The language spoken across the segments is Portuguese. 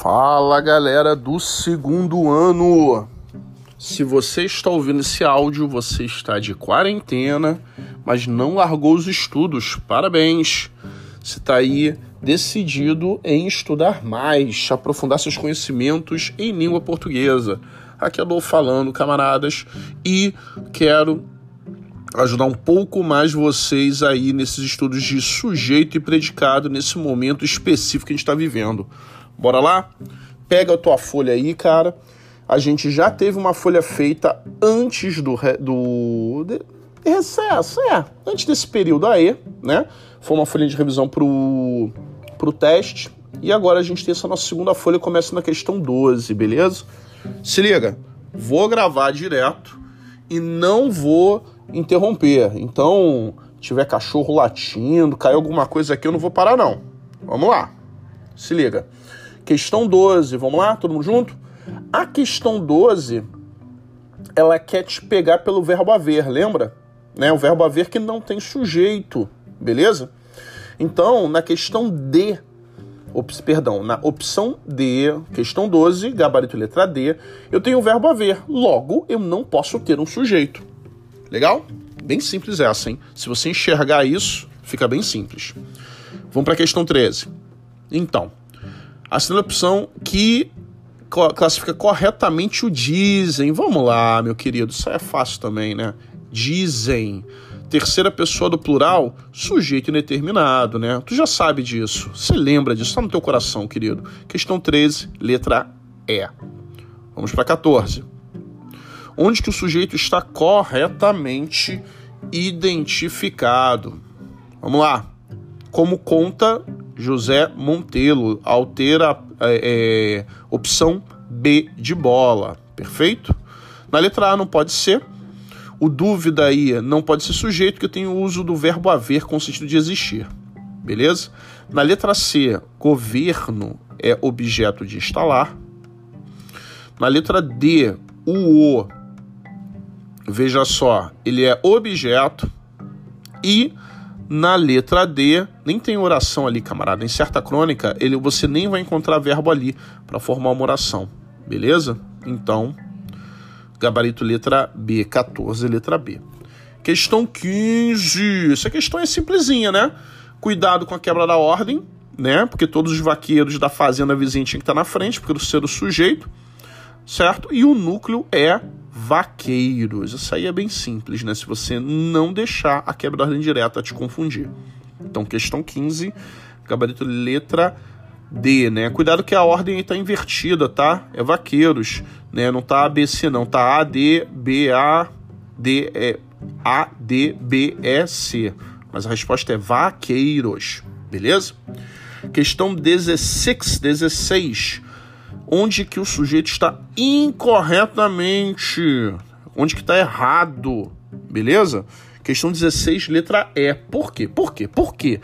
Fala galera do segundo ano! Se você está ouvindo esse áudio, você está de quarentena, mas não largou os estudos. Parabéns! Você está aí decidido em estudar mais, aprofundar seus conhecimentos em língua portuguesa. Aqui eu estou falando, camaradas, e quero ajudar um pouco mais vocês aí nesses estudos de sujeito e predicado nesse momento específico que a gente está vivendo. Bora lá? Pega a tua folha aí, cara. A gente já teve uma folha feita antes do, do de, recesso, é, antes desse período aí, né? Foi uma folha de revisão pro, pro teste. E agora a gente tem essa nossa segunda folha, começa na questão 12, beleza? Se liga, vou gravar direto e não vou interromper. Então, tiver cachorro latindo, cair alguma coisa aqui, eu não vou parar não. Vamos lá. Se liga. Questão 12, vamos lá, todo mundo junto? A questão 12, ela quer te pegar pelo verbo haver, lembra? Né? O verbo haver que não tem sujeito, beleza? Então, na questão D, op, perdão, na opção D, questão 12, gabarito letra D, eu tenho o verbo haver. Logo, eu não posso ter um sujeito. Legal? Bem simples essa, hein? Se você enxergar isso, fica bem simples. Vamos para a questão 13. Então, a segunda opção que classifica corretamente o dizem. Vamos lá, meu querido, isso é fácil também, né? Dizem. Terceira pessoa do plural, sujeito indeterminado, né? Tu já sabe disso. Você lembra disso, tá no teu coração, querido. Questão 13, letra E. Vamos para 14. Onde que o sujeito está corretamente identificado? Vamos lá. Como conta José Montelo, altera é, é, opção B de bola, perfeito? Na letra A não pode ser. O dúvida aí não pode ser sujeito, que tenho o uso do verbo haver com o sentido de existir, beleza? Na letra C, governo é objeto de instalar. Na letra D, o O, veja só, ele é objeto. E na letra D, nem tem oração ali, camarada. Em certa crônica, ele, você nem vai encontrar verbo ali para formar uma oração. Beleza? Então, gabarito letra B, 14, letra B. Questão 15. Essa questão é simplesinha, né? Cuidado com a quebra da ordem, né? Porque todos os vaqueiros da fazenda vizinha tinham que estar na frente, porque do ser o sujeito, certo? E o núcleo é vaqueiros. Isso aí é bem simples, né? Se você não deixar a quebra da ordem direta te confundir. Então, questão 15, gabarito letra D, né? Cuidado que a ordem está invertida, tá? É vaqueiros, né? Não tá ABC não, tá A D B A D E A D B E C. Mas a resposta é vaqueiros, beleza? Questão 16, 16 onde que o sujeito está incorretamente, onde que está errado, beleza? Questão 16, letra E. Por quê? Por quê? Por quê?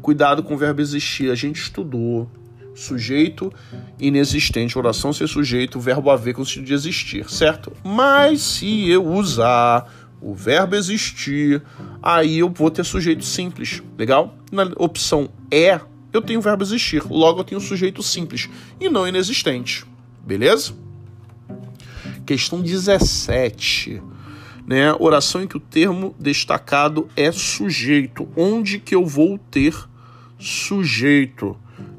Cuidado com o verbo existir. A gente estudou sujeito inexistente, oração ser sujeito, verbo haver com o sentido de existir, certo? Mas se eu usar o verbo existir, aí eu vou ter sujeito simples, legal? Na opção E, eu tenho o verbo existir, logo eu tenho o sujeito simples e não inexistente. Beleza? Questão 17. Né? Oração em que o termo destacado é sujeito. Onde que eu vou ter sujeito?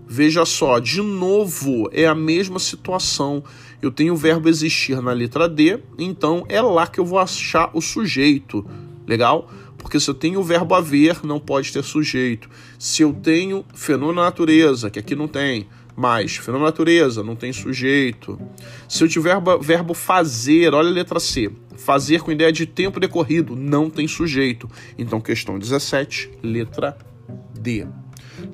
Veja só, de novo, é a mesma situação. Eu tenho o verbo existir na letra D, então é lá que eu vou achar o sujeito. Legal? Porque se eu tenho o verbo haver, não pode ter sujeito. Se eu tenho fenômeno natureza, que aqui não tem, mais fenômeno natureza, não tem sujeito. Se eu tiver verbo fazer, olha a letra C. Fazer com ideia de tempo decorrido, não tem sujeito. Então, questão 17, letra D.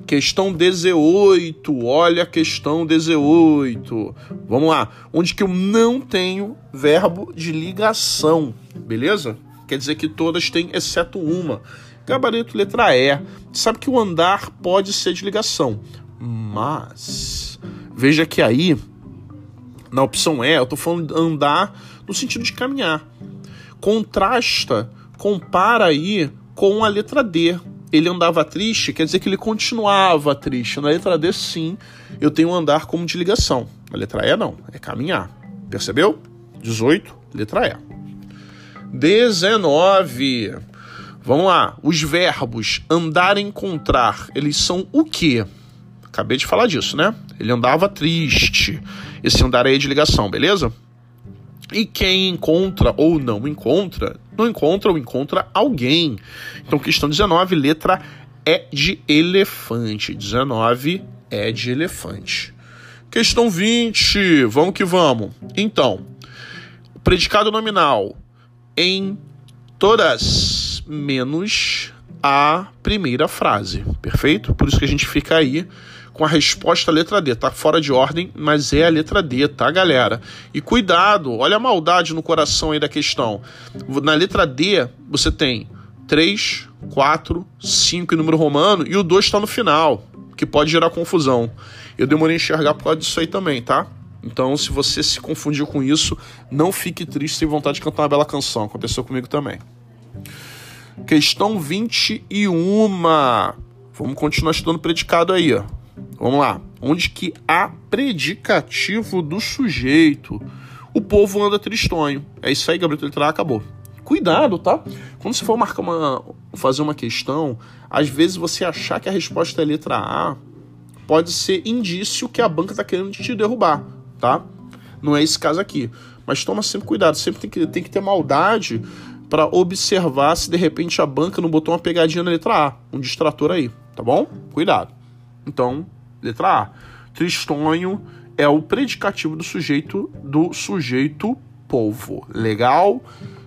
Questão 18, olha a questão 18. Vamos lá. Onde que eu não tenho verbo de ligação, beleza? Quer dizer que todas têm, exceto uma. Gabarito letra E. Sabe que o andar pode ser de ligação, mas veja que aí, na opção E, eu estou falando andar no sentido de caminhar. Contrasta, compara aí com a letra D. ele andava triste, quer dizer que ele continuava triste. Na letra D, sim, eu tenho andar como de ligação. Na letra E, não, é caminhar. Percebeu? 18, letra E. 19. Vamos lá. Os verbos andar encontrar, eles são o quê? Acabei de falar disso, né? Ele andava triste. Esse andar aí é de ligação, beleza? E quem encontra ou não encontra, não encontra ou encontra alguém. Então, questão 19, letra é de elefante. 19 é de elefante. Questão 20, vamos que vamos. Então, predicado nominal em todas menos a primeira frase, perfeito? Por isso que a gente fica aí com a resposta letra D. Tá fora de ordem, mas é a letra D, tá, galera? E cuidado, olha a maldade no coração aí da questão. Na letra D, você tem 3, 4, 5 em número romano e o 2 está no final, que pode gerar confusão. Eu demorei a enxergar por causa disso aí também, tá? Então, se você se confundiu com isso, não fique triste sem vontade de cantar uma bela canção. Aconteceu comigo também. Questão 21. Vamos continuar estudando predicado aí, ó. Vamos lá. Onde que há predicativo do sujeito? O povo anda tristonho. É isso aí, Gabriel Letra acabou. Cuidado, tá? Quando você for marcar uma, fazer uma questão, às vezes você achar que a resposta é letra A pode ser indício que a banca está querendo te derrubar, tá? Não é esse caso aqui. Mas toma sempre cuidado, sempre tem que, tem que ter maldade para observar se de repente a banca não botou uma pegadinha na letra A, um distrator aí, tá bom? Cuidado. Então, letra A. Tristonho é o predicativo do sujeito do sujeito povo. Legal?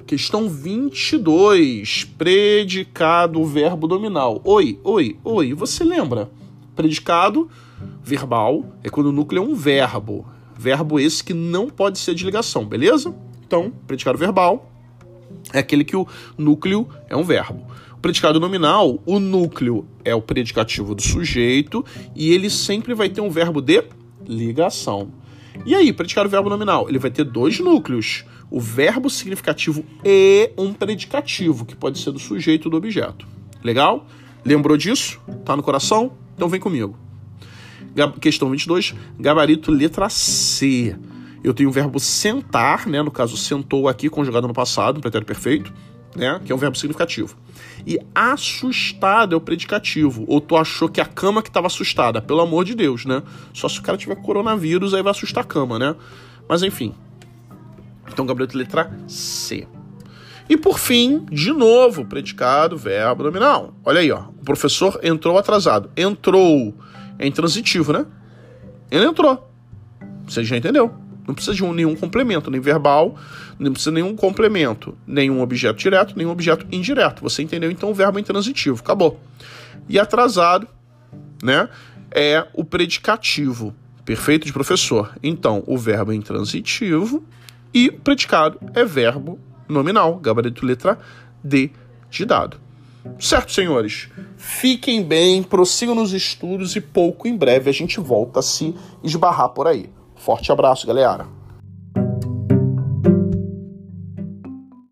Questão 22. Predicado, verbo nominal. Oi, oi, oi. Você lembra? Predicado verbal é quando o núcleo é um verbo. Verbo esse que não pode ser de ligação, beleza? Então, predicado verbal é aquele que o núcleo é um verbo predicado nominal, o núcleo é o predicativo do sujeito e ele sempre vai ter um verbo de ligação. E aí, predicado verbo nominal, ele vai ter dois núcleos, o verbo significativo e um predicativo, que pode ser do sujeito ou do objeto. Legal? Lembrou disso? Tá no coração? Então vem comigo. Questão 22, gabarito letra C. Eu tenho o verbo sentar, né? No caso, sentou aqui, conjugado no passado, pretérito perfeito, né? Que é um verbo significativo. E assustado é o predicativo. Ou tu achou que a cama que estava assustada. Pelo amor de Deus, né? Só se o cara tiver coronavírus, aí vai assustar a cama, né? Mas enfim. Então, Gabriel, letra C. E por fim, de novo, predicado, verbo nominal. Olha aí, ó. O professor entrou atrasado. Entrou. É intransitivo, né? Ele entrou. Você já entendeu? Não precisa de um, nenhum complemento, nem verbal, não precisa de nenhum complemento, nenhum objeto direto, nenhum objeto indireto. Você entendeu? Então o verbo é intransitivo. Acabou. E atrasado, né? É o predicativo. Perfeito de professor. Então, o verbo é intransitivo e o predicado é verbo nominal, gabarito letra D de dado. Certo, senhores? Fiquem bem, prossigam nos estudos e pouco em breve a gente volta a se esbarrar por aí. Forte abraço, galera!